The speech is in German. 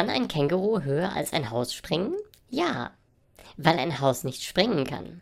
Kann ein Känguru höher als ein Haus springen? Ja, weil ein Haus nicht springen kann.